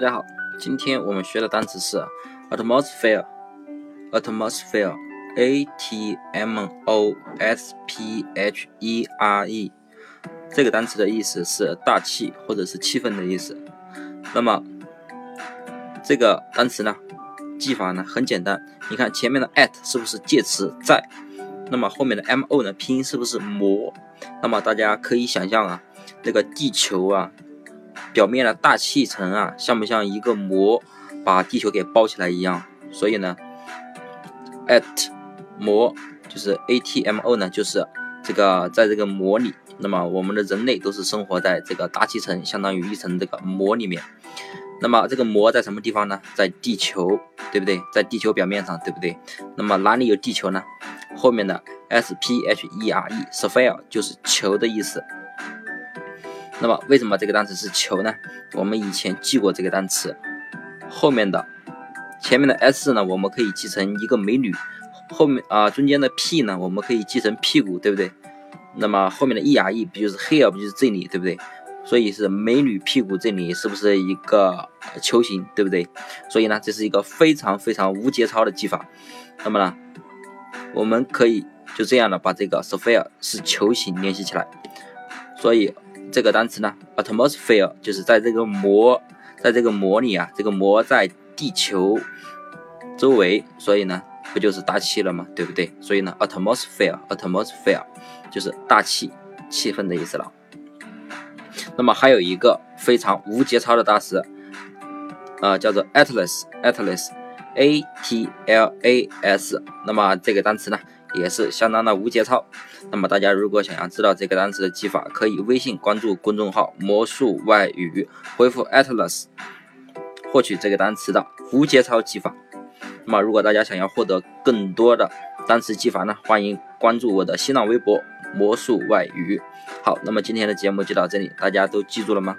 大家好，今天我们学的单词是 atmosphere，atmosphere，a t m o s p h e r e，这个单词的意思是大气或者是气氛的意思。那么这个单词呢，记法呢很简单，你看前面的 at 是不是介词在？那么后面的 m o 呢，拼音是不是膜？那么大家可以想象啊，这个地球啊。表面的大气层啊，像不像一个膜，把地球给包起来一样？所以呢，at 膜就是 a t m o 呢，就是这个在这个膜里。那么我们的人类都是生活在这个大气层，相当于一层这个膜里面。那么这个膜在什么地方呢？在地球，对不对？在地球表面上，对不对？那么哪里有地球呢？后面的 s p h e r e，sphere 就是球的意思。那么为什么这个单词是球呢？我们以前记过这个单词，后面的前面的 s 呢，我们可以记成一个美女，后面啊中间的 p 呢，我们可以记成屁股，对不对？那么后面的 e r e 不就是 here 不就是这里，对不对？所以是美女屁股这里是不是一个球形，对不对？所以呢，这是一个非常非常无节操的记法。那么呢，我们可以就这样的把这个 sphere 是球形联系起来，所以。这个单词呢，atmosphere 就是在这个膜，在这个膜里啊，这个膜在地球周围，所以呢，不就是大气了吗？对不对？所以呢，atmosphere，atmosphere 就是大气、气氛的意思了。那么还有一个非常无节操的大词，啊，叫做 atlas，atlas，a t l a s。那么这个单词呢？也是相当的无节操。那么大家如果想要知道这个单词的记法，可以微信关注公众号“魔术外语”，回复 Atlas 获取这个单词的无节操记法。那么如果大家想要获得更多的单词记法呢，欢迎关注我的新浪微博“魔术外语”。好，那么今天的节目就到这里，大家都记住了吗？